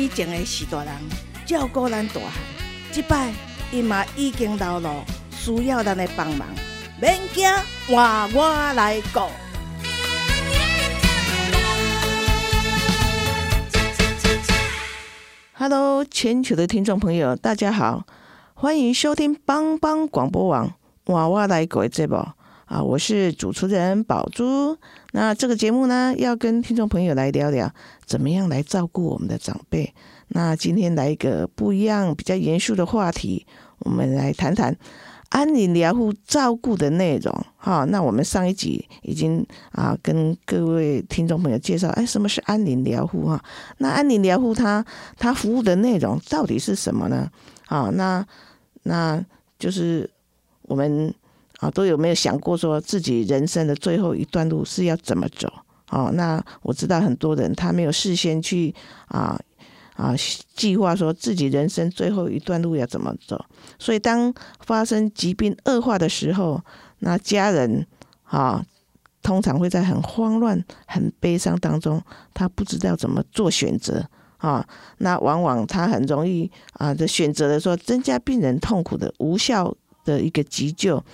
以前的许大人照顾咱大汉，即摆伊嘛已经老了，需要咱的帮忙。免惊，换我来顾。Hello，全球的听众朋友，大家好，欢迎收听帮帮广播网娃娃来狗的节目啊！我是主持人宝珠。那这个节目呢，要跟听众朋友来聊聊，怎么样来照顾我们的长辈。那今天来一个不一样、比较严肃的话题，我们来谈谈安宁疗护照顾的内容。哈，那我们上一集已经啊跟各位听众朋友介绍，哎，什么是安宁疗护哈？那安宁疗护它它服务的内容到底是什么呢？啊，那那就是我们。啊，都有没有想过说自己人生的最后一段路是要怎么走？哦，那我知道很多人他没有事先去啊啊计划说自己人生最后一段路要怎么走，所以当发生疾病恶化的时候，那家人啊通常会在很慌乱、很悲伤当中，他不知道怎么做选择啊，那往往他很容易啊的选择的说增加病人痛苦的无效的一个急救。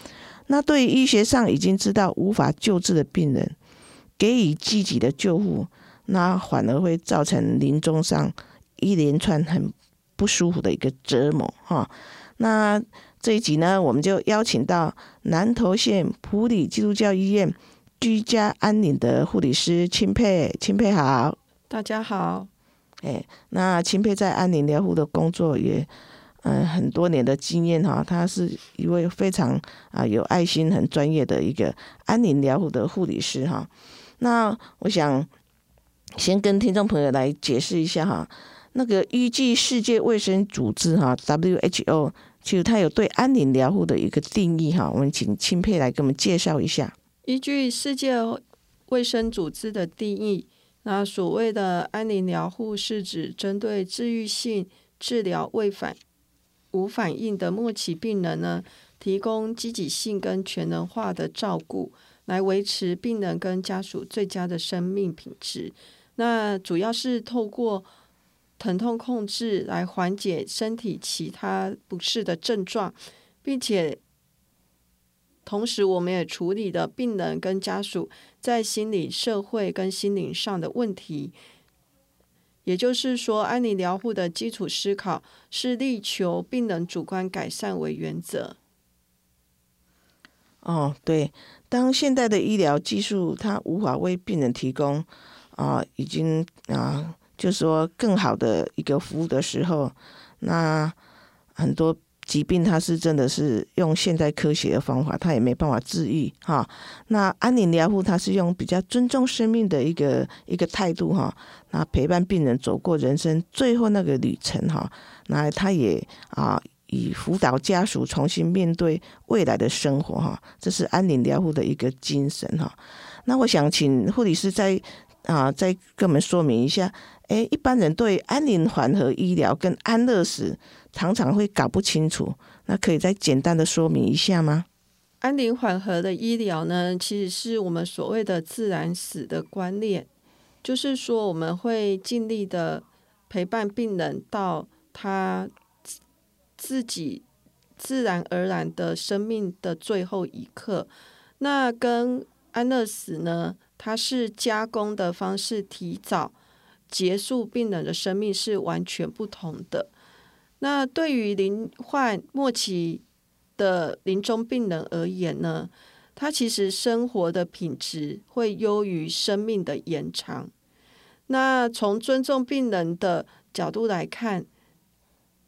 那对于医学上已经知道无法救治的病人，给予积极的救护，那反而会造成临终上一连串很不舒服的一个折磨哈。那这一集呢，我们就邀请到南投县普里基督教医院居家安宁的护理师钦佩，钦佩好，大家好，哎，那钦佩在安宁疗护的工作也。嗯，很多年的经验哈，他是一位非常啊有爱心、很专业的一个安宁疗护的护理师哈。那我想先跟听众朋友来解释一下哈，那个依据世界卫生组织哈 （WHO），其实它有对安宁疗护的一个定义哈。我们请钦佩来给我们介绍一下。依据世界卫生组织的定义，那所谓的安宁疗护是指针对治愈性治疗未反。无反应的末期病人呢，提供积极性跟全能化的照顾，来维持病人跟家属最佳的生命品质。那主要是透过疼痛控制来缓解身体其他不适的症状，并且同时我们也处理了病人跟家属在心理、社会跟心灵上的问题。也就是说，安宁疗护的基础思考是力求病人主观改善为原则。哦，对，当现代的医疗技术它无法为病人提供啊，已经啊，就是说更好的一个服务的时候，那很多。疾病它是真的是用现代科学的方法，它也没办法治愈哈。那安宁疗护它是用比较尊重生命的一个一个态度哈，那陪伴病人走过人生最后那个旅程哈。那他也啊以辅导家属重新面对未来的生活哈，这是安宁疗护的一个精神哈。那我想请护理师再啊再跟我们说明一下，哎，一般人对安宁缓和医疗跟安乐死。常常会搞不清楚，那可以再简单的说明一下吗？安宁缓和的医疗呢，其实是我们所谓的自然死的观念，就是说我们会尽力的陪伴病人到他自己自然而然的生命的最后一刻。那跟安乐死呢，它是加工的方式，提早结束病人的生命是完全不同的。那对于罹患末期的临终病人而言呢，他其实生活的品质会优于生命的延长。那从尊重病人的角度来看，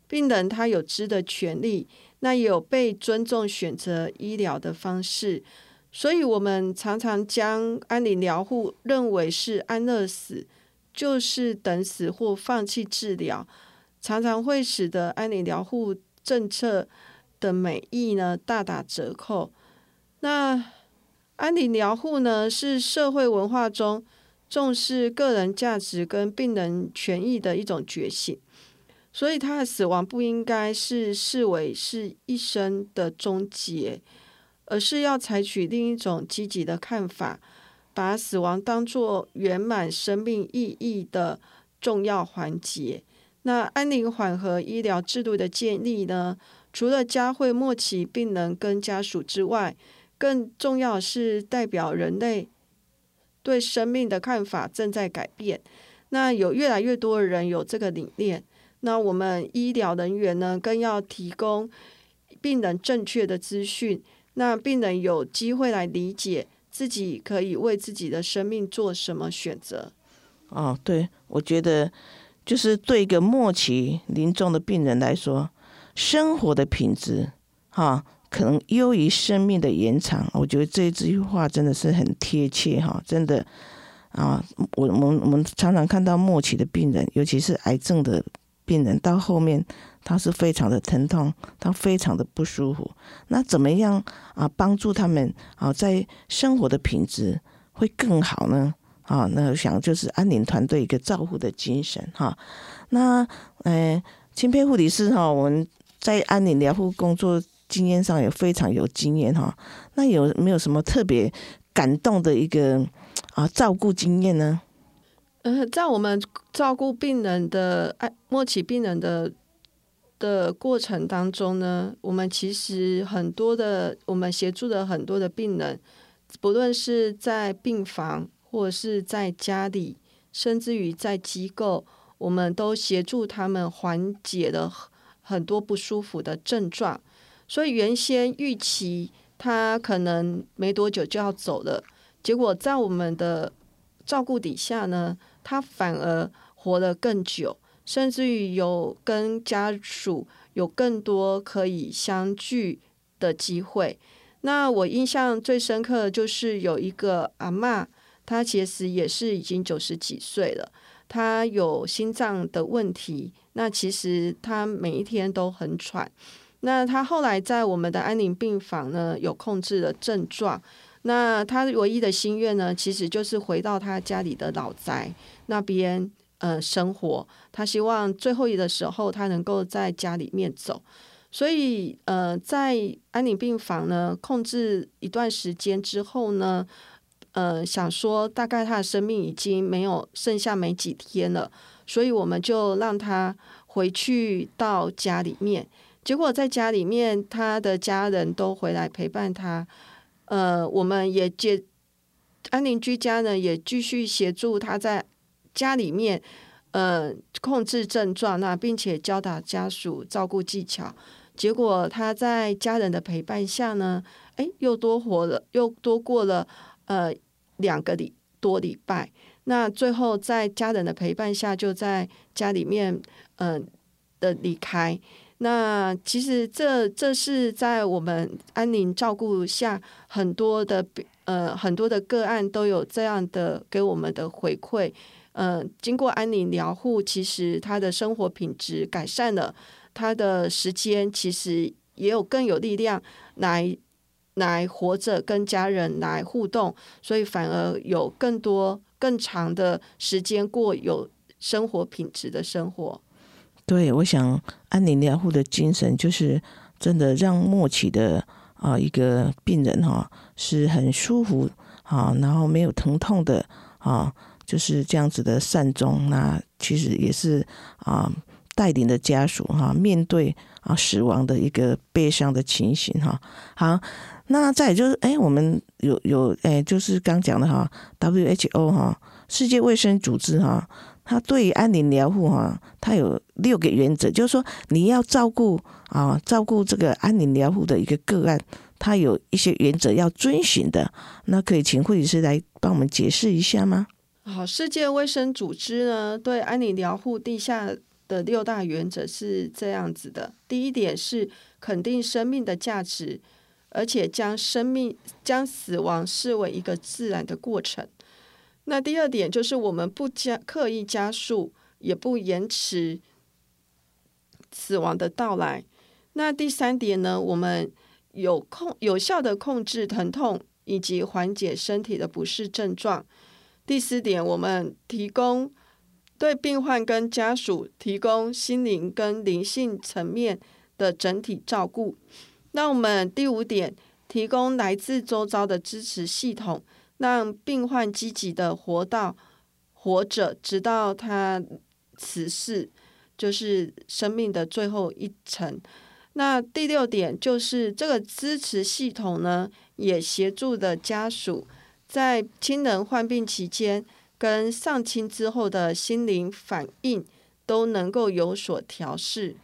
病人他有知的权利，那也有被尊重选择医疗的方式。所以，我们常常将安宁疗护认为是安乐死。就是等死或放弃治疗，常常会使得安宁疗护政策的美意呢大打折扣。那安宁疗护呢，是社会文化中重视个人价值跟病人权益的一种觉醒，所以他的死亡不应该是视为是一生的终结，而是要采取另一种积极的看法。把死亡当作圆满生命意义的重要环节。那安宁缓和医疗制度的建立呢？除了教会末期病人跟家属之外，更重要是代表人类对生命的看法正在改变。那有越来越多的人有这个理念。那我们医疗人员呢，更要提供病人正确的资讯，那病人有机会来理解。自己可以为自己的生命做什么选择？哦，对，我觉得就是对一个末期临终的病人来说，生活的品质，哈，可能优于生命的延长。我觉得这这句话真的是很贴切，哈，真的啊，我我们我们常常看到末期的病人，尤其是癌症的病人，到后面。他是非常的疼痛，他非常的不舒服。那怎么样啊？帮助他们啊，在生活的品质会更好呢？啊，那我想就是安宁团队一个照护的精神哈。那呃，钦佩护理师哈，我们在安宁疗护工作经验上也非常有经验哈。那有没有什么特别感动的一个啊照顾经验呢？呃，在我们照顾病人的爱末期病人的。的过程当中呢，我们其实很多的，我们协助的很多的病人，不论是在病房或者是在家里，甚至于在机构，我们都协助他们缓解了很多不舒服的症状。所以原先预期他可能没多久就要走了，结果在我们的照顾底下呢，他反而活得更久。甚至于有跟家属有更多可以相聚的机会。那我印象最深刻的就是有一个阿嬷，他其实也是已经九十几岁了，他有心脏的问题。那其实他每一天都很喘。那他后来在我们的安宁病房呢，有控制了症状。那他唯一的心愿呢，其实就是回到他家里的老宅那边。呃，生活，他希望最后一的时候，他能够在家里面走。所以，呃，在安宁病房呢，控制一段时间之后呢，呃，想说大概他的生命已经没有剩下没几天了，所以我们就让他回去到家里面。结果在家里面，他的家人都回来陪伴他。呃，我们也接安宁居家呢，也继续协助他在。家里面，呃，控制症状，那并且教导家属照顾技巧，结果他在家人的陪伴下呢，哎，又多活了，又多过了呃两个礼多礼拜。那最后在家人的陪伴下，就在家里面，嗯的离开。那其实这这是在我们安宁照顾下，很多的呃很多的个案都有这样的给我们的回馈。嗯，经过安宁疗护，其实他的生活品质改善了，他的时间其实也有更有力量来来活着，跟家人来互动，所以反而有更多更长的时间过有生活品质的生活。对，我想安宁疗护的精神就是真的让末期的啊一个病人哈是很舒服啊，然后没有疼痛的啊。就是这样子的善终，那其实也是啊，带领的家属哈，面对啊死亡的一个悲伤的情形哈。好，那再就是哎，我们有有哎，就是刚讲的哈，WHO 哈，世界卫生组织哈，它对于安宁疗护哈，它有六个原则，就是说你要照顾啊，照顾这个安宁疗护的一个个案，它有一些原则要遵循的。那可以请护理师来帮我们解释一下吗？好，世界卫生组织呢对安宁疗护地下的六大原则是这样子的：第一点是肯定生命的价值，而且将生命将死亡视为一个自然的过程。那第二点就是我们不加刻意加速，也不延迟死亡的到来。那第三点呢，我们有控有效的控制疼痛以及缓解身体的不适症状。第四点，我们提供对病患跟家属提供心灵跟灵性层面的整体照顾。那我们第五点，提供来自周遭的支持系统，让病患积极的活到活着，直到他辞世，就是生命的最后一程。那第六点就是这个支持系统呢，也协助的家属。在亲人患病期间，跟丧亲之后的心灵反应都能够有所调试。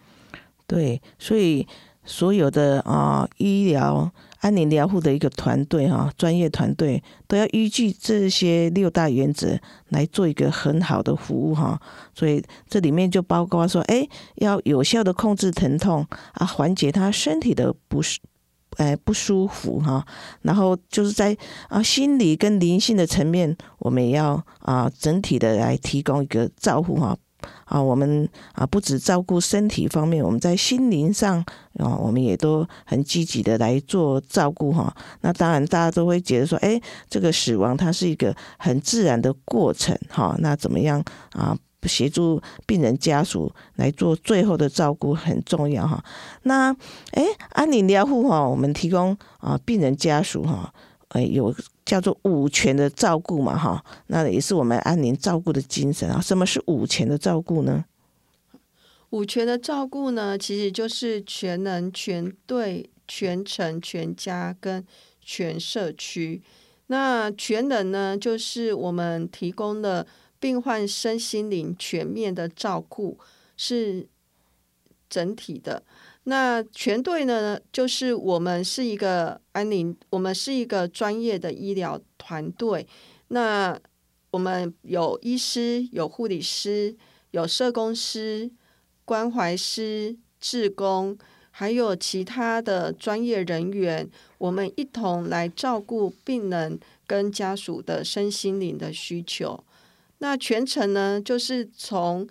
对，所以所有的啊医疗安宁疗护的一个团队哈，专业团队都要依据这些六大原则来做一个很好的服务哈。所以这里面就包括说，哎，要有效的控制疼痛啊，缓解他身体的不适。哎，不舒服哈，然后就是在啊心理跟灵性的层面，我们也要啊整体的来提供一个照顾哈啊，我们啊不止照顾身体方面，我们在心灵上啊，我们也都很积极的来做照顾哈。那当然，大家都会觉得说，哎，这个死亡它是一个很自然的过程哈，那怎么样啊？协助病人家属来做最后的照顾很重要哈。那哎，安宁疗护哈，我们提供啊病人家属哈，呃有叫做五全的照顾嘛哈。那也是我们安宁照顾的精神啊。什么是五全的照顾呢？五全的照顾呢，其实就是全能、全队、全程、全家跟全社区。那全能呢，就是我们提供的。病患身心灵全面的照顾是整体的。那全队呢？就是我们是一个安宁，我们是一个专业的医疗团队。那我们有医师、有护理师、有社工师、关怀师、志工，还有其他的专业人员，我们一同来照顾病人跟家属的身心灵的需求。那全程呢，就是从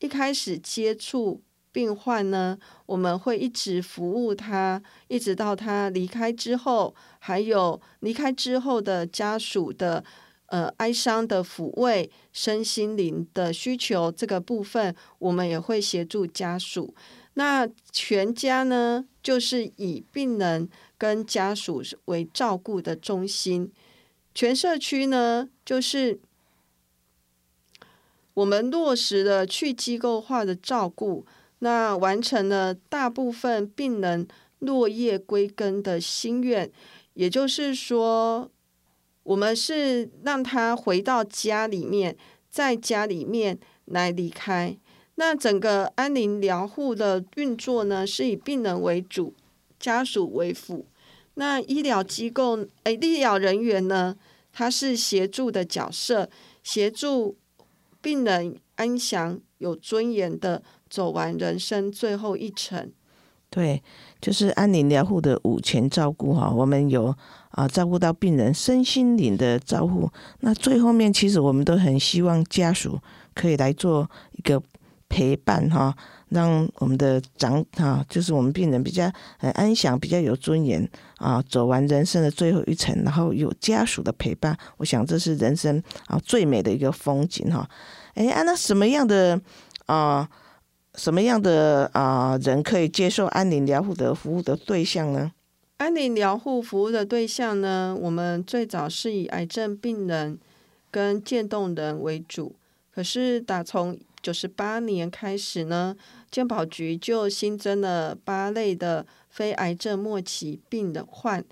一开始接触病患呢，我们会一直服务他，一直到他离开之后，还有离开之后的家属的呃哀伤的抚慰、身心灵的需求这个部分，我们也会协助家属。那全家呢，就是以病人跟家属为照顾的中心，全社区呢，就是。我们落实了去机构化的照顾，那完成了大部分病人落叶归根的心愿。也就是说，我们是让他回到家里面，在家里面来离开。那整个安宁疗护的运作呢，是以病人为主，家属为辅。那医疗机构，诶，医疗人员呢，他是协助的角色，协助。病人安详、有尊严的走完人生最后一程。对，就是安宁疗护的五全照顾哈。我们有啊，照顾到病人身心灵的照顾。那最后面，其实我们都很希望家属可以来做一个陪伴哈，让我们的长哈，就是我们病人比较很安详、比较有尊严啊，走完人生的最后一程，然后有家属的陪伴。我想这是人生啊最美的一个风景哈。哎，那什么样的啊，什么样的啊人可以接受安宁疗护的服务的对象呢？安宁疗护服务的对象呢，我们最早是以癌症病人跟渐冻人为主。可是打从九十八年开始呢，健保局就新增了八类的非癌症末期病的患，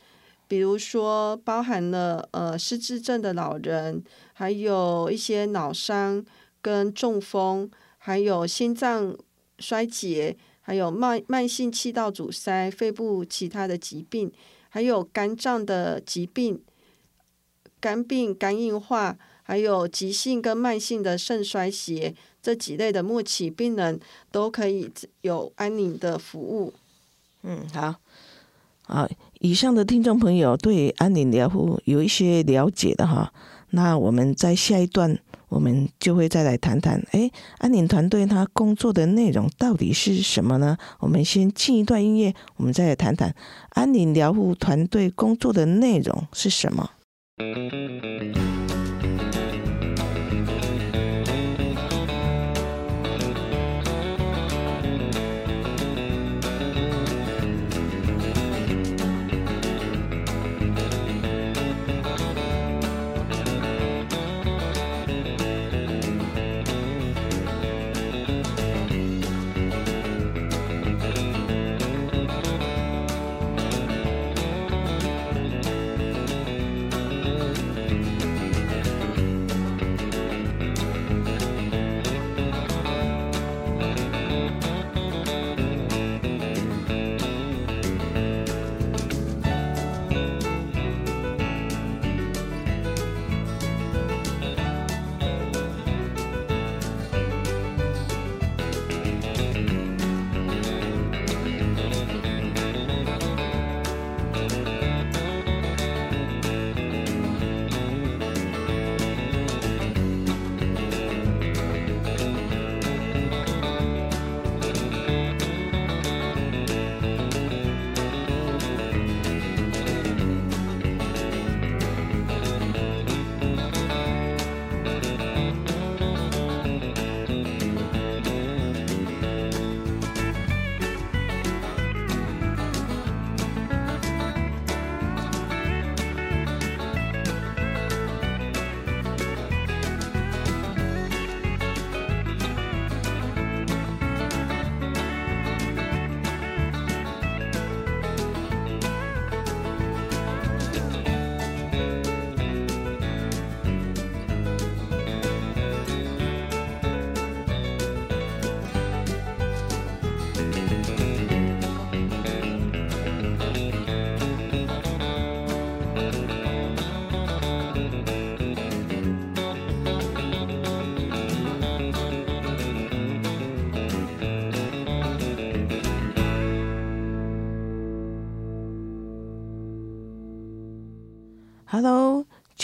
比如说包含了呃失智症的老人，还有一些脑伤。跟中风，还有心脏衰竭，还有慢慢性气道阻塞、肺部其他的疾病，还有肝脏的疾病、肝病、肝硬化，还有急性跟慢性的肾衰竭这几类的末期病人，都可以有安宁的服务。嗯，好，好，以上的听众朋友对安宁疗护有一些了解的哈。那我们在下一段，我们就会再来谈谈，哎，安宁团队他工作的内容到底是什么呢？我们先进一段音乐，我们再来谈谈安宁疗护团队工作的内容是什么。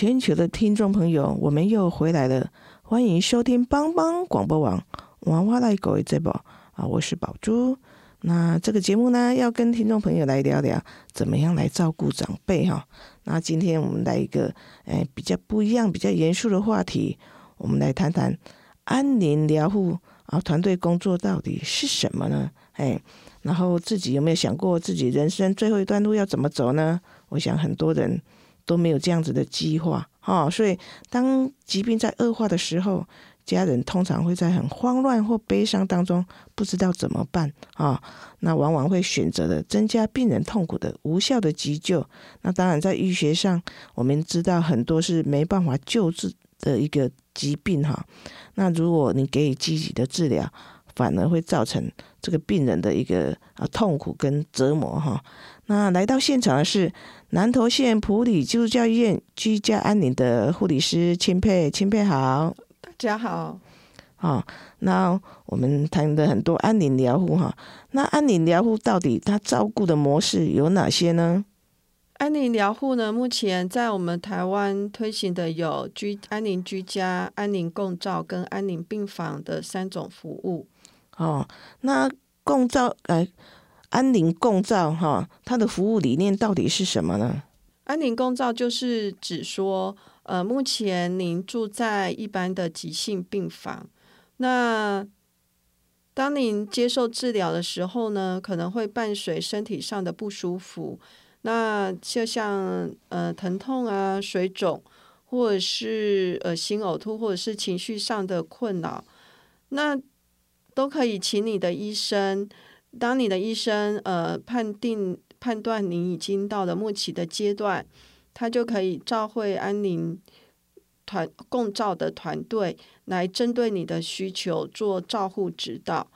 全球的听众朋友，我们又回来了，欢迎收听帮帮广播网娃娃来狗这宝啊，我是宝珠。那这个节目呢，要跟听众朋友来聊聊怎么样来照顾长辈哈。那今天我们来一个诶比较不一样、比较严肃的话题，我们来谈谈安宁疗护啊团队工作到底是什么呢？哎，然后自己有没有想过自己人生最后一段路要怎么走呢？我想很多人。都没有这样子的计划，哈，所以当疾病在恶化的时候，家人通常会在很慌乱或悲伤当中，不知道怎么办啊。那往往会选择了增加病人痛苦的无效的急救。那当然，在医学上，我们知道很多是没办法救治的一个疾病，哈。那如果你给予积极的治疗，反而会造成这个病人的一个啊痛苦跟折磨，哈。那来到现场的是。南投县普里基督教医院居家安宁的护理师钦佩，钦佩好，大家好，好，那我们谈的很多安宁疗护哈，那安宁疗护到底它照顾的模式有哪些呢？安宁疗护呢，目前在我们台湾推行的有居安宁居家、安宁共照跟安宁病房的三种服务。哦，那共照呃。安宁共照，哈，它的服务理念到底是什么呢？安宁共照就是指说，呃，目前您住在一般的急性病房，那当您接受治疗的时候呢，可能会伴随身体上的不舒服，那就像呃疼痛啊、水肿，或者是恶心、呕吐，或者是情绪上的困扰，那都可以请你的医生。当你的医生呃判定判断你已经到了末期的阶段，他就可以召会安宁团共照的团队来针对你的需求做照护指导。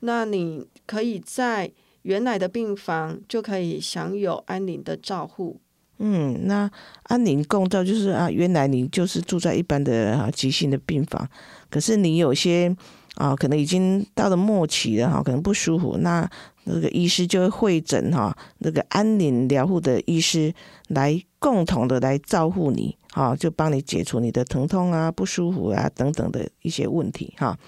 那你可以在原来的病房就可以享有安宁的照护。嗯，那安宁共照就是啊，原来你就是住在一般的啊急性的病房，可是你有些。啊，可能已经到了末期了哈，可能不舒服。那那个医师就会会诊哈，那个安宁疗护的医师来共同的来照顾你，哈，就帮你解除你的疼痛啊、不舒服啊等等的一些问题哈。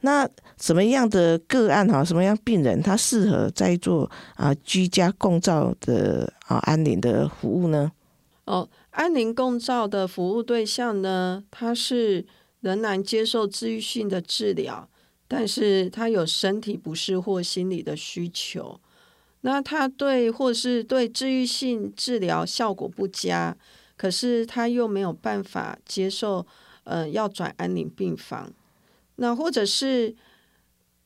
那什么样的个案哈，什么样病人他适合在做啊居家共照的啊安宁的服务呢？哦，安宁共照的服务对象呢，他是仍然接受治愈性的治疗。但是他有身体不适或心理的需求，那他对或是对治愈性治疗效果不佳，可是他又没有办法接受，呃，要转安宁病房，那或者是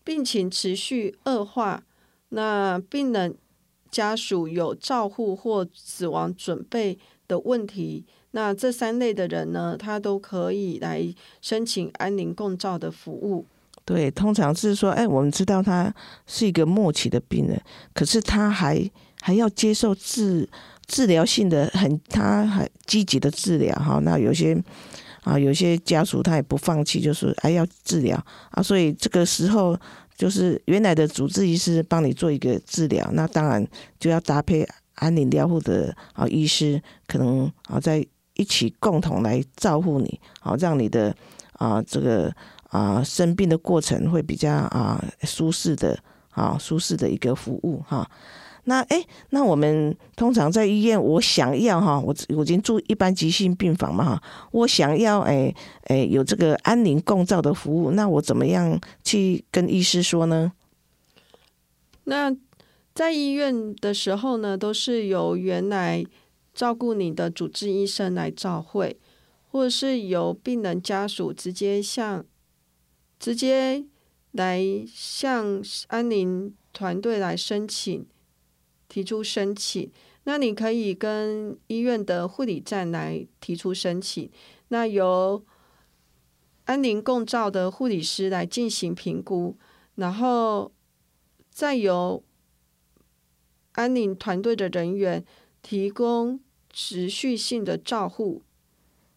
病情持续恶化，那病人家属有照护或死亡准备的问题，那这三类的人呢，他都可以来申请安宁共照的服务。对，通常是说，哎，我们知道他是一个末期的病人，可是他还还要接受治治疗性的很，他还积极的治疗哈。那有些啊，有些家属他也不放弃，就是还要治疗啊。所以这个时候，就是原来的主治医师帮你做一个治疗，那当然就要搭配安宁疗护的啊医师，可能啊在一起共同来照顾你，好让你的啊这个。啊，生病的过程会比较啊舒适的，啊舒适的一个服务哈。那哎，那我们通常在医院，我想要哈，我我已经住一般急性病房嘛哈，我想要哎哎有这个安宁共照的服务，那我怎么样去跟医师说呢？那在医院的时候呢，都是由原来照顾你的主治医生来照会，或者是由病人家属直接向。直接来向安宁团队来申请，提出申请。那你可以跟医院的护理站来提出申请，那由安宁共照的护理师来进行评估，然后再由安宁团队的人员提供持续性的照护。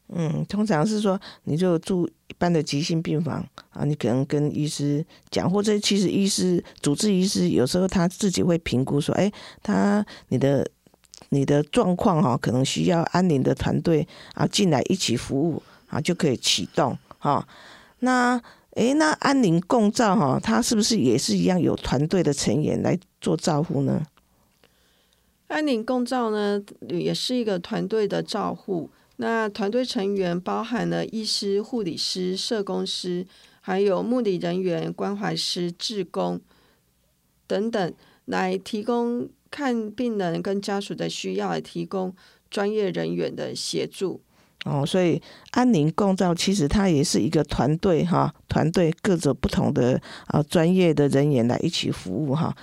嗯，通常是说你就住。一般的急性病房啊，你可能跟医师讲，或者其实医师主治医师有时候他自己会评估说，哎，他你的你的状况哈，可能需要安宁的团队啊进来一起服务啊，就可以启动哈。那哎，那安宁共照哈，他是不是也是一样有团队的成员来做照护呢？安宁共照呢，也是一个团队的照护。那团队成员包含了医师、护理师、社工师，还有护理人员、关怀师、志工等等，来提供看病人跟家属的需要，来提供专业人员的协助。哦，所以安宁共照其实它也是一个团队哈，团队各种不同的啊专业的人员来一起服务哈。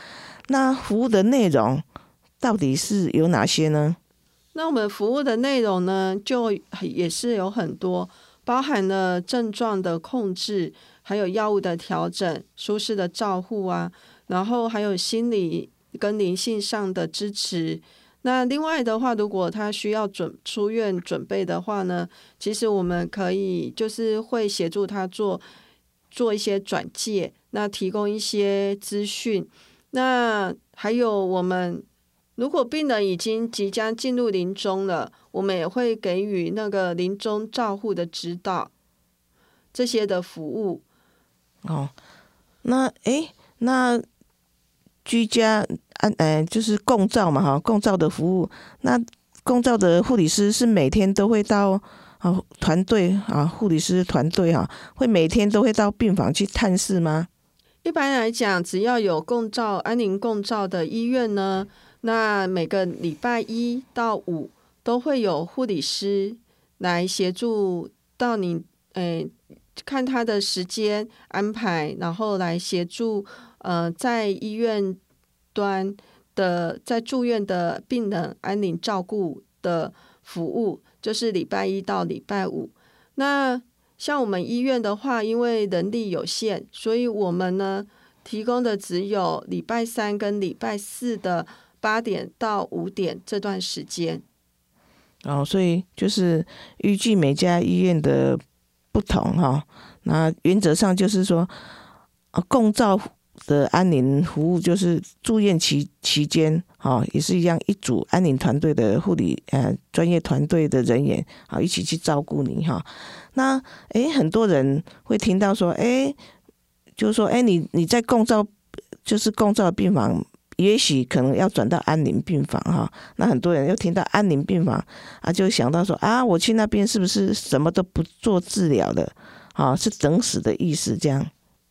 那服务的内容到底是有哪些呢？那我们服务的内容呢，就也是有很多，包含了症状的控制，还有药物的调整、舒适的照护啊，然后还有心理跟灵性上的支持。那另外的话，如果他需要准出院准备的话呢，其实我们可以就是会协助他做做一些转介，那提供一些资讯。那还有我们。如果病人已经即将进入临终了，我们也会给予那个临终照护的指导，这些的服务。哦，那诶，那居家安诶，就是共照嘛，哈，共照的服务。那共照的护理师是每天都会到啊团队啊护理师团队哈，会每天都会到病房去探视吗？一般来讲，只要有共照安宁共照的医院呢。那每个礼拜一到五都会有护理师来协助到你，诶，看他的时间安排，然后来协助呃在医院端的在住院的病人安宁照顾的服务，就是礼拜一到礼拜五。那像我们医院的话，因为人力有限，所以我们呢提供的只有礼拜三跟礼拜四的。八点到五点这段时间，哦，所以就是预计每家医院的不同哈，那原则上就是说，共照的安宁服务，就是住院期期间，哈，也是一样，一组安宁团队的护理呃专业团队的人员啊，一起去照顾你哈。那诶，很多人会听到说，诶，就是说，诶，你你在共照，就是共照病房，也许可能要转到安宁病房哈。那很多人又听到安宁病房啊，就想到说啊，我去那边是不是什么都不做治疗的？啊，是等死的意思这样。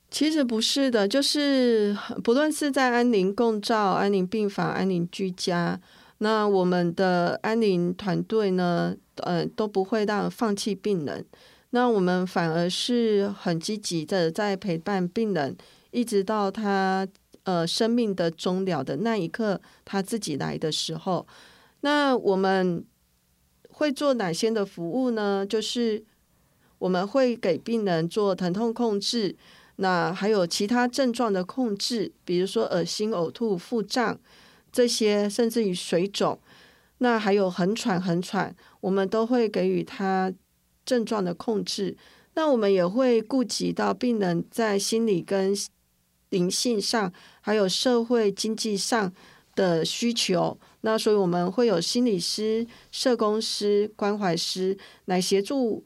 其实不是的，就是不论是在安宁共照、安宁病房、安宁居家，那我们的安宁团队呢，呃，都不会让放弃病人。那我们反而是很积极的在陪伴病人，一直到他呃生命的终了的那一刻，他自己来的时候。那我们会做哪些的服务呢？就是我们会给病人做疼痛控制。那还有其他症状的控制，比如说恶心、呕吐、腹胀这些，甚至于水肿，那还有很喘、很喘，我们都会给予他症状的控制。那我们也会顾及到病人在心理跟灵性上，还有社会经济上的需求。那所以我们会有心理师、社工师、关怀师来协助。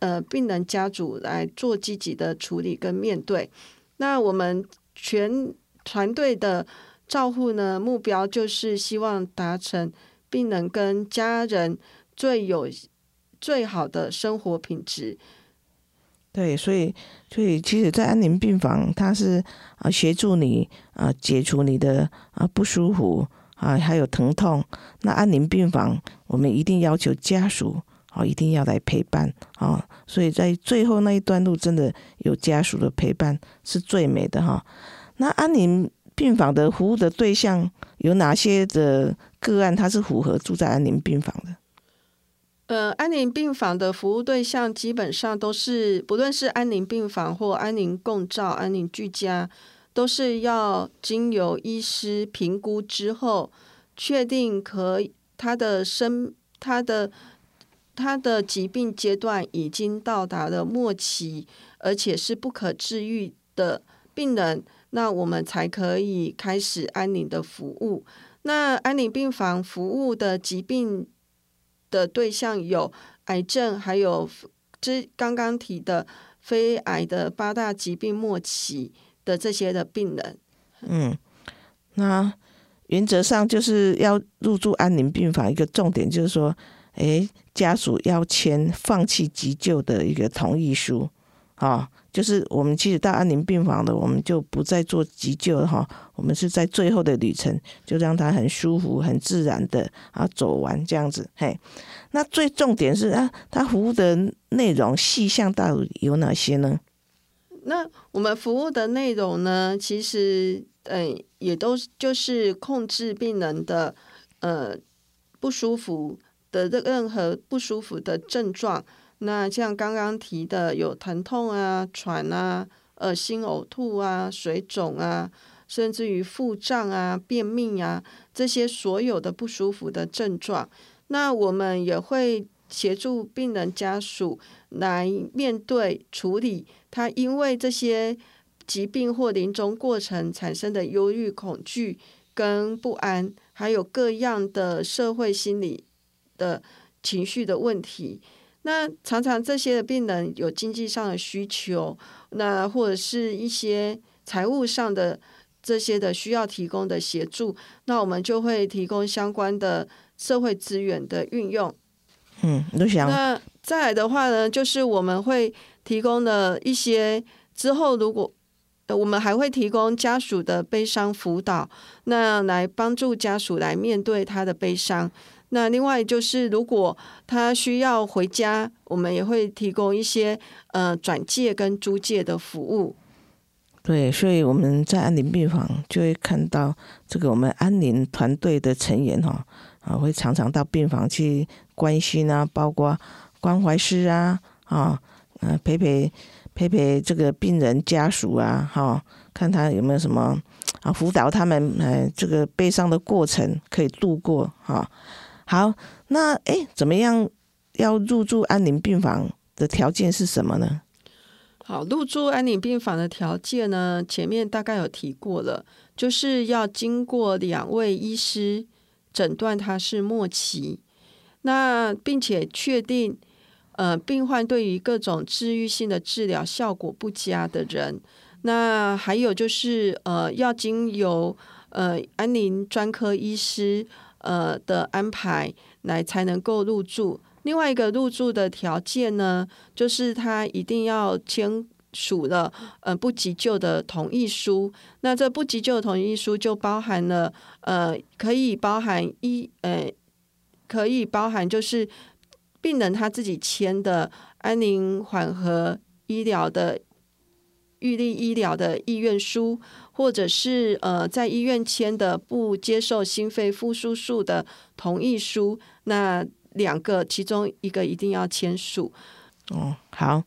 呃，病人家属来做积极的处理跟面对。那我们全团队的照护呢，目标就是希望达成病人跟家人最有最好的生活品质。对，所以所以其实，在安宁病房，它是啊协助你啊解除你的啊不舒服啊，还有疼痛。那安宁病房，我们一定要求家属。哦，一定要来陪伴啊！所以在最后那一段路，真的有家属的陪伴是最美的哈。那安宁病房的服务的对象有哪些的个案？它是符合住在安宁病房的？呃，安宁病房的服务对象基本上都是，不论是安宁病房或安宁共照、安宁居家，都是要经由医师评估之后，确定可他的生他的。他的疾病阶段已经到达了末期，而且是不可治愈的病人，那我们才可以开始安宁的服务。那安宁病房服务的疾病的对象有癌症，还有之刚刚提的非癌的八大疾病末期的这些的病人。嗯，那原则上就是要入住安宁病房，一个重点就是说。哎，家属要签放弃急救的一个同意书，啊，就是我们其实到安宁病房的，我们就不再做急救了哈，我们是在最后的旅程，就让他很舒服、很自然的啊走完这样子。嘿，那最重点是啊，他服务的内容细项到底有哪些呢？那我们服务的内容呢，其实嗯，也都就是控制病人的呃不舒服。的任何不舒服的症状，那像刚刚提的有疼痛啊、喘啊、恶心、呕吐啊、水肿啊，甚至于腹胀啊、便秘啊这些所有的不舒服的症状，那我们也会协助病人家属来面对处理他因为这些疾病或临终过程产生的忧郁、恐惧跟不安，还有各样的社会心理。的情绪的问题，那常常这些的病人有经济上的需求，那或者是一些财务上的这些的需要提供的协助，那我们就会提供相关的社会资源的运用。嗯。那再来的话呢，就是我们会提供的一些之后，如果我们还会提供家属的悲伤辅导，那来帮助家属来面对他的悲伤。那另外就是，如果他需要回家，我们也会提供一些呃转介跟租借的服务。对，所以我们在安宁病房就会看到这个我们安宁团队的成员哈啊，会常常到病房去关心啊，包括关怀师啊啊，呃陪陪陪陪这个病人家属啊哈，看他有没有什么啊辅导他们呃这个悲伤的过程可以度过哈。好，那哎，怎么样要入住安宁病房的条件是什么呢？好，入住安宁病房的条件呢，前面大概有提过了，就是要经过两位医师诊断他是末期，那并且确定，呃，病患对于各种治愈性的治疗效果不佳的人，那还有就是呃，要经由呃安宁专科医师呃的安排来才能够入住。另外一个入住的条件呢，就是他一定要签署了呃不急救的同意书。那这不急救的同意书就包含了呃可以包含医呃可以包含就是病人他自己签的安宁缓和医疗的预立医疗的意愿书，或者是呃在医院签的不接受心肺复苏术的同意书。那两个，其中一个一定要签署。哦，好，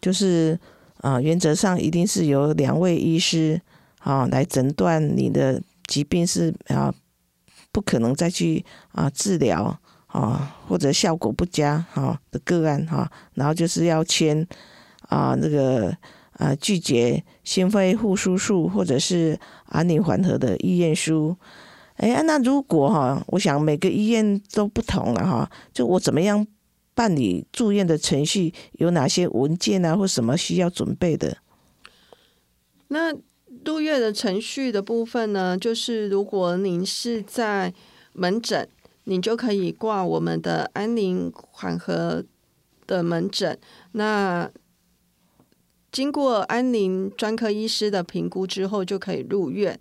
就是啊，原则上一定是由两位医师啊来诊断你的疾病是啊不可能再去啊治疗啊或者效果不佳啊的个案哈，然后就是要签啊那个啊拒绝心肺复苏术或者是安宁缓和的意愿书。哎，那如果哈，我想每个医院都不同了哈，就我怎么样办理住院的程序，有哪些文件啊，或什么需要准备的？那入院的程序的部分呢，就是如果您是在门诊，你就可以挂我们的安宁缓和的门诊。那经过安宁专科医师的评估之后，就可以入院。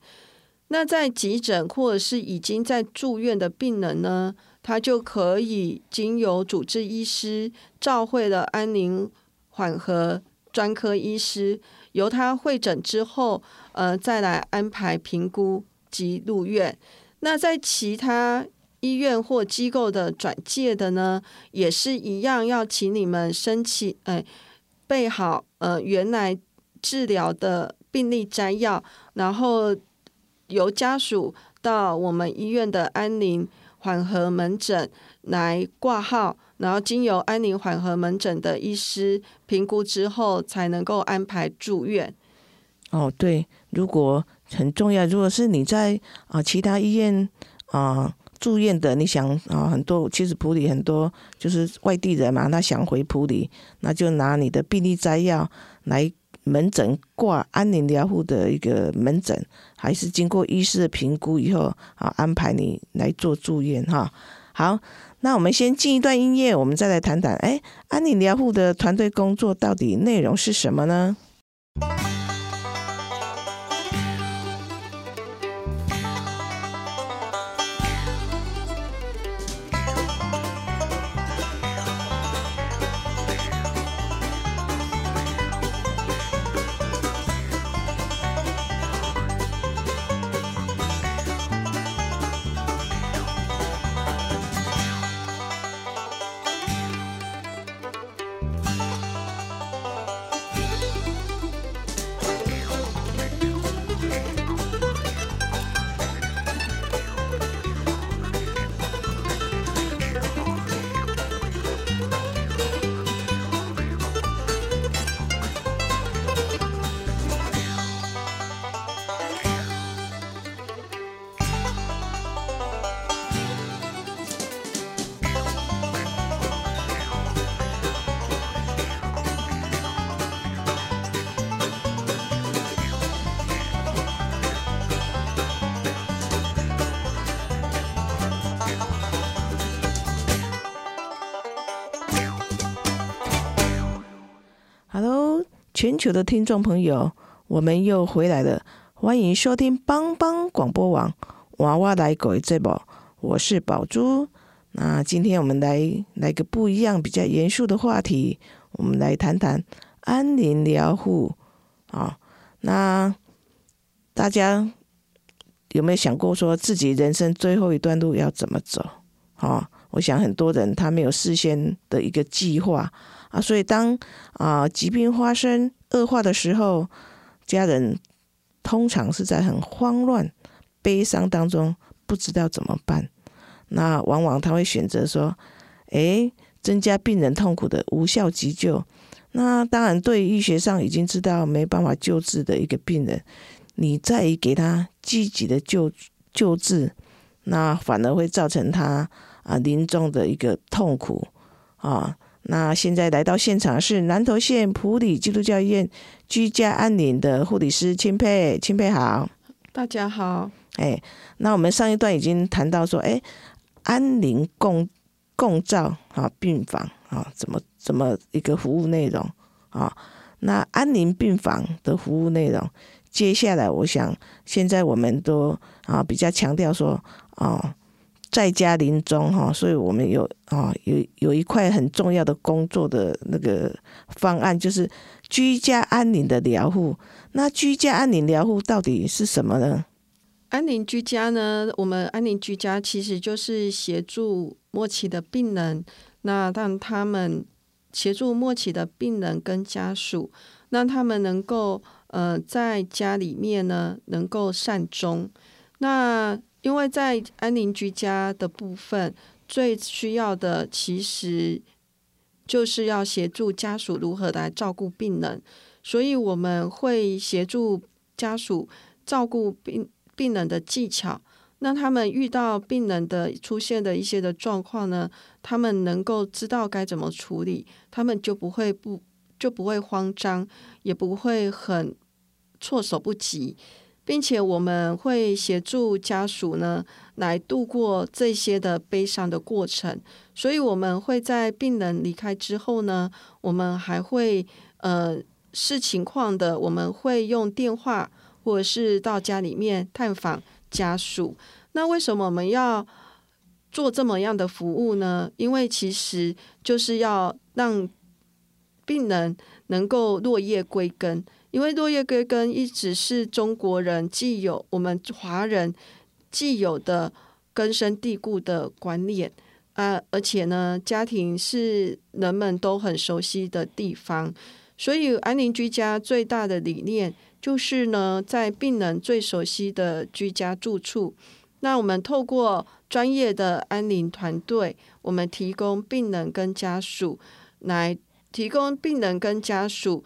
那在急诊或者是已经在住院的病人呢，他就可以经由主治医师召会了安宁缓和专科医师，由他会诊之后，呃，再来安排评估及入院。那在其他医院或机构的转介的呢，也是一样，要请你们申请，哎，备好呃原来治疗的病例摘要，然后。由家属到我们医院的安宁缓和门诊来挂号，然后经由安宁缓和门诊的医师评估之后，才能够安排住院。哦，对，如果很重要，如果是你在啊其他医院啊住院的，你想啊很多，其实普里很多就是外地人嘛，那想回普里，那就拿你的病历摘要来。门诊挂安宁疗护的一个门诊，还是经过医师的评估以后啊，安排你来做住院哈。好，那我们先进一段音乐，我们再来谈谈，哎，安宁疗护的团队工作到底内容是什么呢？球的听众朋友，我们又回来了，欢迎收听帮帮广播网娃娃来狗这宝，我是宝珠。那今天我们来来个不一样、比较严肃的话题，我们来谈谈安宁疗护啊。那大家有没有想过，说自己人生最后一段路要怎么走？啊，我想很多人他没有事先的一个计划。啊，所以当啊疾病发生恶化的时候，家人通常是在很慌乱、悲伤当中，不知道怎么办。那往往他会选择说：“哎，增加病人痛苦的无效急救，那当然，对医学上已经知道没办法救治的一个病人，你再给他积极的救救治，那反而会造成他啊临终的一个痛苦啊。那现在来到现场是南投县普里基督教医院居家安宁的护理师钦佩，钦佩好，大家好。哎，那我们上一段已经谈到说，哎，安宁共共照啊病房啊，怎么怎么一个服务内容啊？那安宁病房的服务内容，接下来我想现在我们都啊比较强调说啊。在家临终哈，所以我们有啊有有一块很重要的工作的那个方案，就是居家安宁的疗护。那居家安宁疗护到底是什么呢？安宁居家呢，我们安宁居家其实就是协助末期的病人，那让他们协助末期的病人跟家属，让他们能够呃在家里面呢能够善终。那因为在安宁居家的部分，最需要的其实就是要协助家属如何来照顾病人，所以我们会协助家属照顾病病人的技巧，那他们遇到病人的出现的一些的状况呢，他们能够知道该怎么处理，他们就不会不就不会慌张，也不会很措手不及。并且我们会协助家属呢，来度过这些的悲伤的过程。所以，我们会在病人离开之后呢，我们还会呃视情况的，我们会用电话或者是到家里面探访家属。那为什么我们要做这么样的服务呢？因为其实就是要让病人能够落叶归根。因为落叶归根一直是中国人既有我们华人既有的根深蒂固的观念啊，而且呢，家庭是人们都很熟悉的地方，所以安宁居家最大的理念就是呢，在病人最熟悉的居家住处，那我们透过专业的安宁团队，我们提供病人跟家属来提供病人跟家属。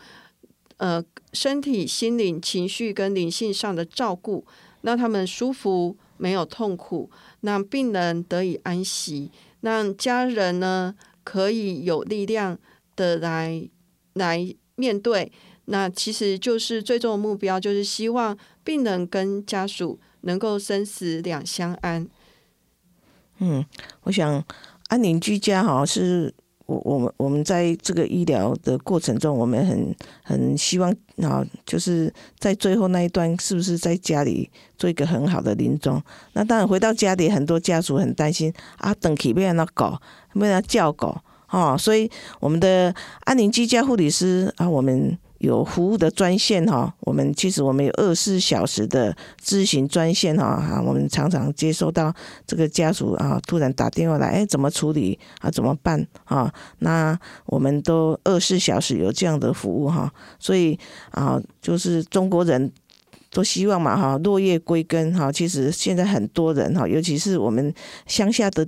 呃，身体、心灵、情绪跟灵性上的照顾，让他们舒服，没有痛苦，让病人得以安息，让家人呢可以有力量的来来面对。那其实就是最终的目标，就是希望病人跟家属能够生死两相安。嗯，我想安宁居家哈是。我我们我们在这个医疗的过程中，我们很很希望啊，就是在最后那一段，是不是在家里做一个很好的临终？那当然回到家里，很多家属很担心啊，等起被人那搞，被人叫狗哦，所以我们的安宁居家护理师啊，我们。有服务的专线哈，我们其实我们有二十四小时的咨询专线哈，哈，我们常常接收到这个家属啊突然打电话来，哎，怎么处理啊？怎么办啊？那我们都二十四小时有这样的服务哈，所以啊，就是中国人都希望嘛哈，落叶归根哈。其实现在很多人哈，尤其是我们乡下的。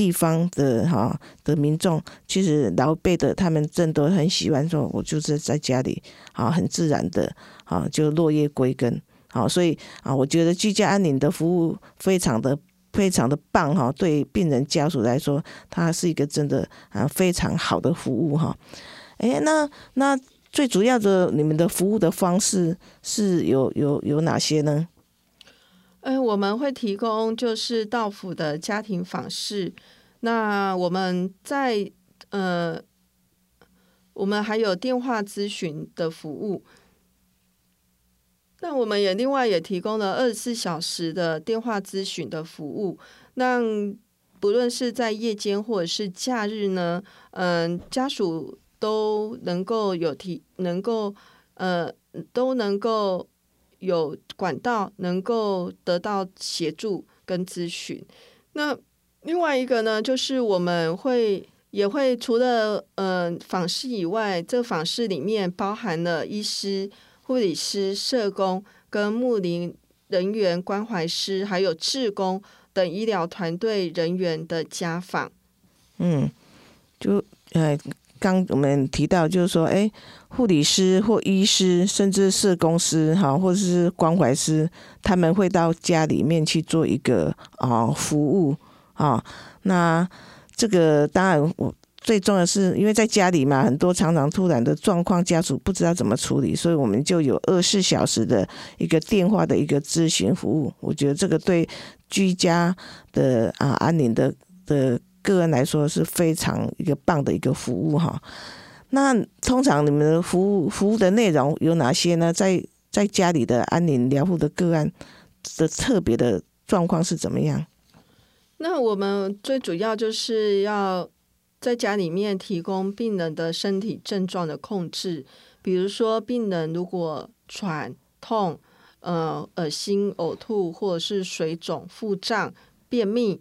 地方的哈的民众，其实老辈的他们真的很喜欢说，我就是在家里啊，很自然的啊，就落叶归根，好，所以啊，我觉得居家安宁的服务非常的非常的棒哈，对病人家属来说，它是一个真的啊非常好的服务哈。哎，那那最主要的你们的服务的方式是有有有哪些呢？哎，我们会提供就是到府的家庭访视，那我们在呃，我们还有电话咨询的服务，那我们也另外也提供了二十四小时的电话咨询的服务，让不论是在夜间或者是假日呢，嗯，家属都能够有提，能够呃，都能够。有管道能够得到协助跟咨询。那另外一个呢，就是我们会也会除了呃访视以外，这访视里面包含了医师、护理师、社工跟牧林人员、关怀师，还有志工等医疗团队人员的家访。嗯，就呃刚我们提到，就是说，哎，护理师或医师，甚至是公司哈，或者是关怀师，他们会到家里面去做一个啊服务啊。那这个当然，我最重要的是，因为在家里嘛，很多常常突然的状况，家属不知道怎么处理，所以我们就有二十四小时的一个电话的一个咨询服务。我觉得这个对居家的啊安宁的的。个人来说是非常一个棒的一个服务哈。那通常你们的服务服务的内容有哪些呢？在在家里的安宁疗护的个案的特别的状况是怎么样？那我们最主要就是要在家里面提供病人的身体症状的控制，比如说病人如果喘、痛、呃恶心、呕吐，或者是水肿、腹胀、便秘。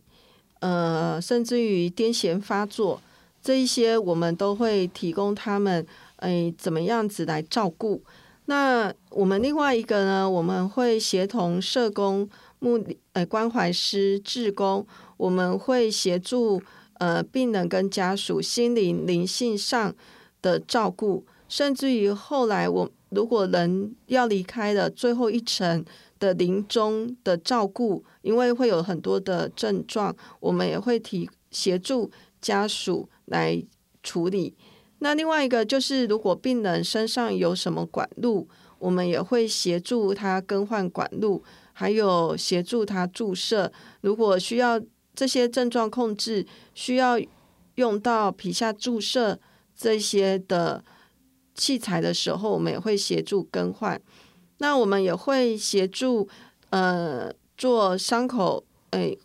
呃，甚至于癫痫发作，这一些我们都会提供他们，哎，怎么样子来照顾？那我们另外一个呢，我们会协同社工、目呃关怀师、志工，我们会协助呃病人跟家属心灵灵性上的照顾，甚至于后来我如果人要离开了最后一程。的临终的照顾，因为会有很多的症状，我们也会提协助家属来处理。那另外一个就是，如果病人身上有什么管路，我们也会协助他更换管路，还有协助他注射。如果需要这些症状控制，需要用到皮下注射这些的器材的时候，我们也会协助更换。那我们也会协助，呃，做伤口诶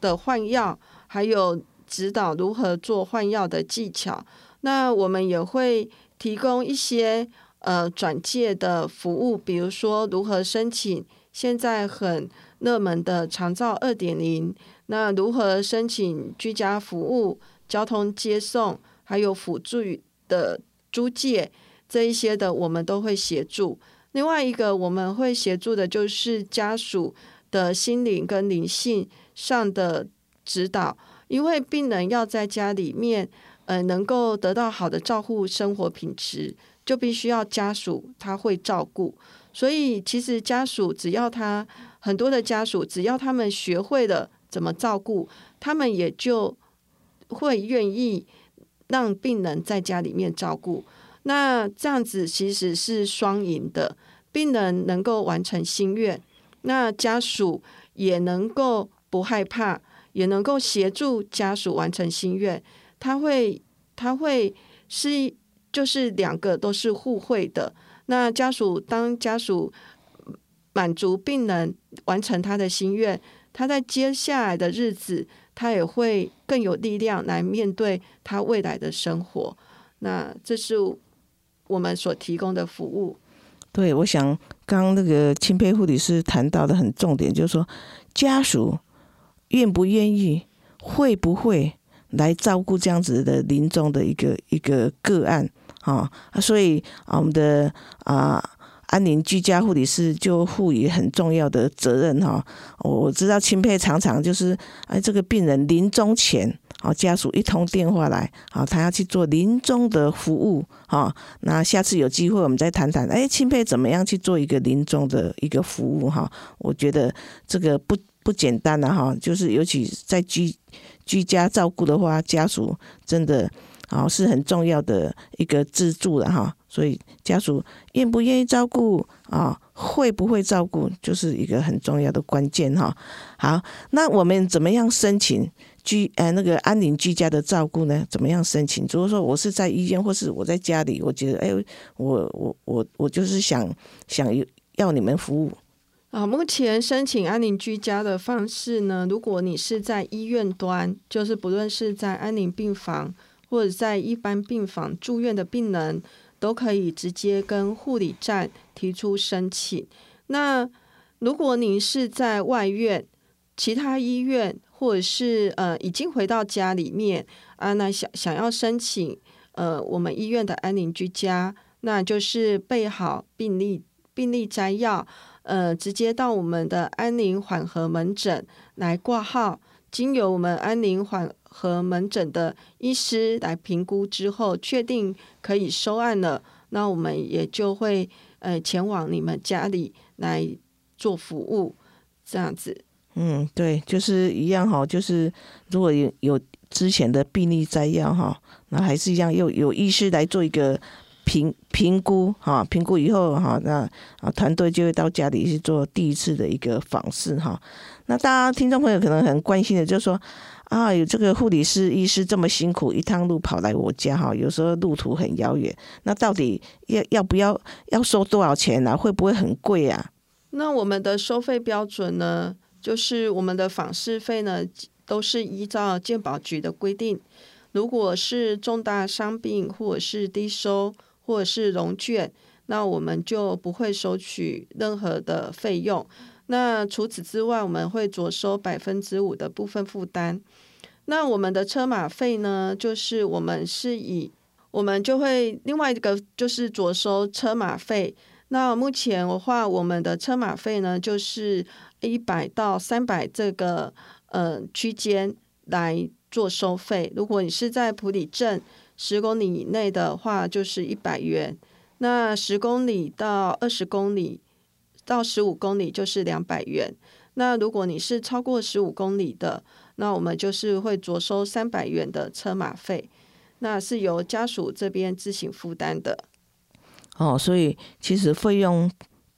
的换药，还有指导如何做换药的技巧。那我们也会提供一些呃转介的服务，比如说如何申请现在很热门的长照二点零，那如何申请居家服务、交通接送，还有辅助的租借这一些的，我们都会协助。另外一个我们会协助的就是家属的心灵跟灵性上的指导，因为病人要在家里面，呃，能够得到好的照护生活品质，就必须要家属他会照顾。所以其实家属只要他很多的家属，只要他们学会了怎么照顾，他们也就会愿意让病人在家里面照顾。那这样子其实是双赢的，病人能够完成心愿，那家属也能够不害怕，也能够协助家属完成心愿。他会，他会是就是两个都是互惠的。那家属当家属满足病人完成他的心愿，他在接下来的日子，他也会更有力量来面对他未来的生活。那这是。我们所提供的服务，对，我想刚那个钦佩护理师谈到的很重点，就是说家属愿不愿意，会不会来照顾这样子的临终的一个一个个案啊？所以啊，我们的啊安宁居家护理师就赋予很重要的责任哈。我知道钦佩常常就是哎，这个病人临终前。好，家属一通电话来，好，他要去做临终的服务，哈，那下次有机会我们再谈谈，哎，钦佩怎么样去做一个临终的一个服务，哈，我觉得这个不不简单的哈，就是尤其在居居家照顾的话，家属真的啊是很重要的一个支柱了哈，所以家属愿不愿意照顾啊，会不会照顾，就是一个很重要的关键哈。好，那我们怎么样申请？居呃那个安宁居家的照顾呢，怎么样申请？如果说我是在医院或是我在家里，我觉得哎，我我我我就是想想要你们服务啊。目前申请安宁居家的方式呢，如果你是在医院端，就是不论是在安宁病房或者在一般病房住院的病人，都可以直接跟护理站提出申请。那如果您是在外院，其他医院。或者是呃已经回到家里面啊，那想想要申请呃我们医院的安宁居家，那就是备好病历病历摘要，呃直接到我们的安宁缓和门诊来挂号，经由我们安宁缓和门诊的医师来评估之后，确定可以收案了，那我们也就会呃前往你们家里来做服务，这样子。嗯，对，就是一样哈，就是如果有有之前的病历摘要哈，那还是一样，又有医师来做一个评评估哈，评估以后哈，那啊团队就会到家里去做第一次的一个访视哈。那大家听众朋友可能很关心的，就是说啊，有这个护理师、医师这么辛苦，一趟路跑来我家哈，有时候路途很遥远，那到底要要不要要收多少钱呢？会不会很贵啊？那我们的收费标准呢？就是我们的访视费呢，都是依照健保局的规定。如果是重大伤病，或者是低收，或者是融券，那我们就不会收取任何的费用。那除此之外，我们会着收百分之五的部分负担。那我们的车马费呢，就是我们是以我们就会另外一个就是着收车马费。那目前的话，我们的车马费呢，就是一百到三百这个呃区间来做收费。如果你是在普里镇十公里以内的话，就是一百元；那十公里到二十公里到十五公里就是两百元。那如果你是超过十五公里的，那我们就是会着收三百元的车马费，那是由家属这边自行负担的。哦，所以其实费用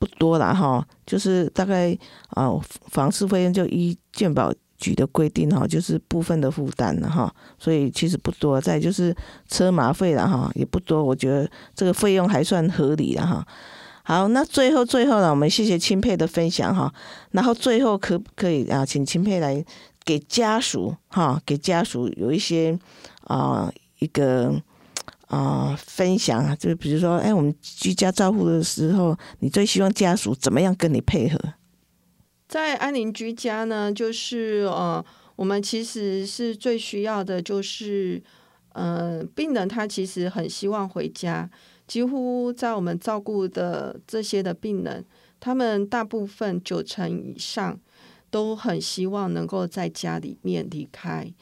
不多啦，哈，就是大概啊，房事费用就依鉴保局的规定哈，就是部分的负担了哈，所以其实不多。再就是车马费了哈，也不多，我觉得这个费用还算合理了哈。好，那最后最后呢，我们谢谢钦佩的分享哈，然后最后可不可以啊，请钦佩来给家属哈，给家属有一些啊一个。啊，分享啊，就比如说，哎，我们居家照护的时候，你最希望家属怎么样跟你配合？在安宁居家呢，就是呃，我们其实是最需要的，就是嗯，病人他其实很希望回家，几乎在我们照顾的这些的病人，他们大部分九成以上都很希望能够在家里面离开。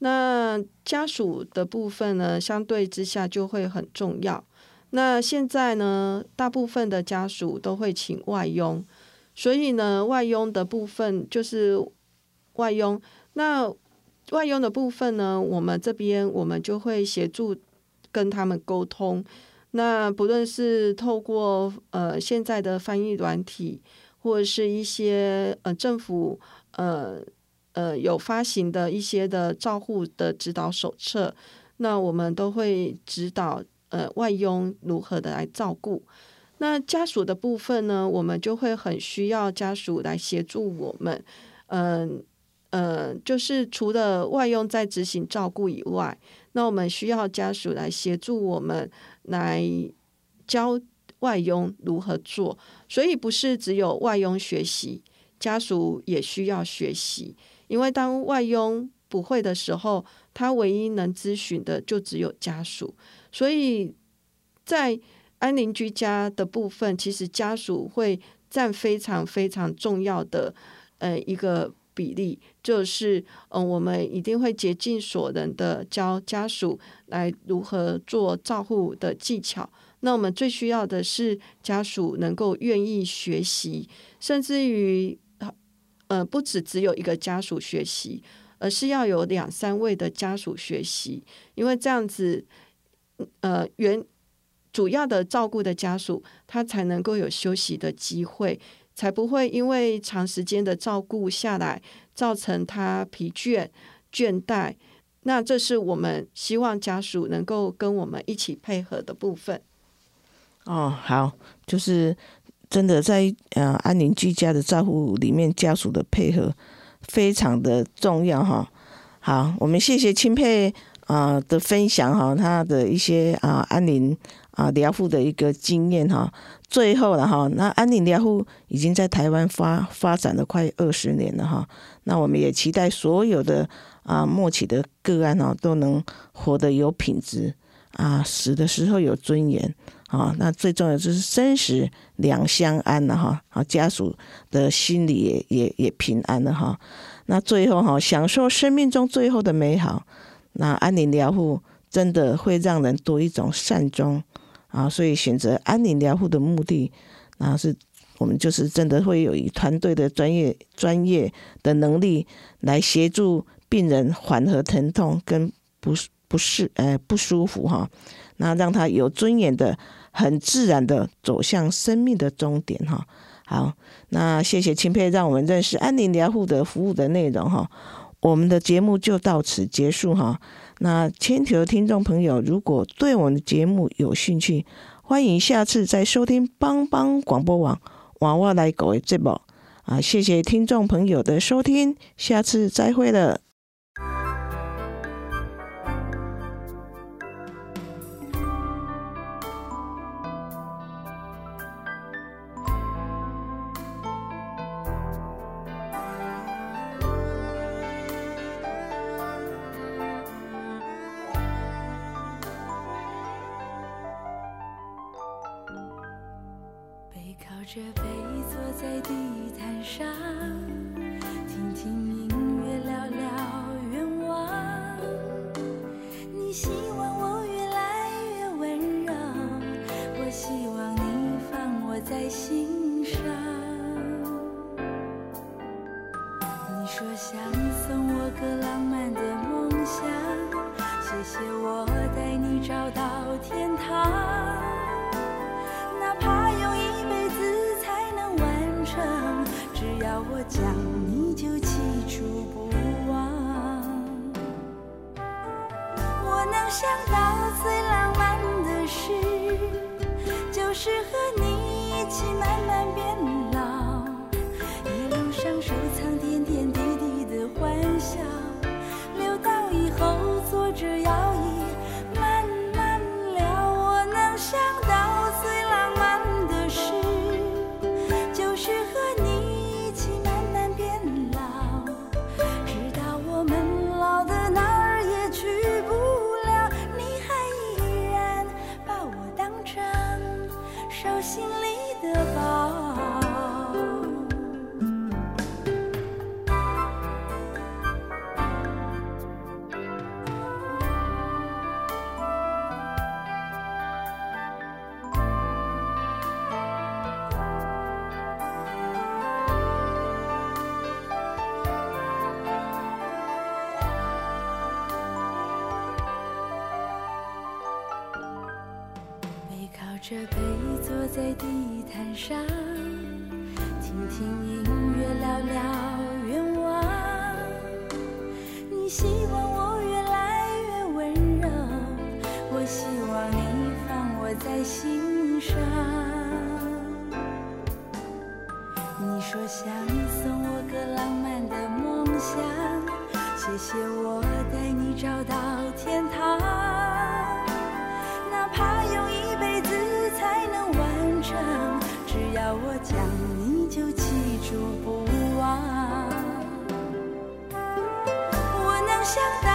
那家属的部分呢，相对之下就会很重要。那现在呢，大部分的家属都会请外佣，所以呢，外佣的部分就是外佣。那外佣的部分呢，我们这边我们就会协助跟他们沟通。那不论是透过呃现在的翻译软体，或者是一些呃政府呃。呃，有发行的一些的照护的指导手册，那我们都会指导呃外佣如何的来照顾。那家属的部分呢，我们就会很需要家属来协助我们。嗯嗯，就是除了外佣在执行照顾以外，那我们需要家属来协助我们来教外佣如何做。所以不是只有外佣学习，家属也需要学习。因为当外佣不会的时候，他唯一能咨询的就只有家属，所以在安宁居家的部分，其实家属会占非常非常重要的呃一个比例，就是嗯，我们一定会竭尽所能的教家属来如何做照护的技巧。那我们最需要的是家属能够愿意学习，甚至于。呃，不止只有一个家属学习，而是要有两三位的家属学习，因为这样子，呃，原主要的照顾的家属他才能够有休息的机会，才不会因为长时间的照顾下来造成他疲倦倦怠。那这是我们希望家属能够跟我们一起配合的部分。哦，好，就是。真的在呃安宁居家的照顾里面，家属的配合非常的重要哈。好，我们谢谢钦佩啊的分享哈，他的一些啊安宁啊疗护的一个经验哈。最后了哈，那安宁疗护已经在台湾发发展了快二十年了哈。那我们也期待所有的啊末期的个案哦都能活得有品质啊，死的时候有尊严啊，那最重要就是生死两相安了哈，啊，家属的心里也也也平安了哈。那最后哈，享受生命中最后的美好，那安宁疗护真的会让人多一种善终啊。所以选择安宁疗护的目的，那是我们就是真的会有以团队的专业专业的能力来协助病人缓和疼痛跟不不适呃不舒服哈，那让他有尊严的。很自然的走向生命的终点哈，好，那谢谢钦佩，让我们认识安宁疗护的服务的内容哈。我们的节目就到此结束哈。那千球听众朋友，如果对我们的节目有兴趣，欢迎下次再收听帮帮广播网娃娃来各位节目啊。谢谢听众朋友的收听，下次再会了。上，听听音乐，聊聊愿望。你希望我越来越温柔，我希望你放我在心上。你说想送我个浪想到最浪漫的事，就是和你一起慢慢变老，想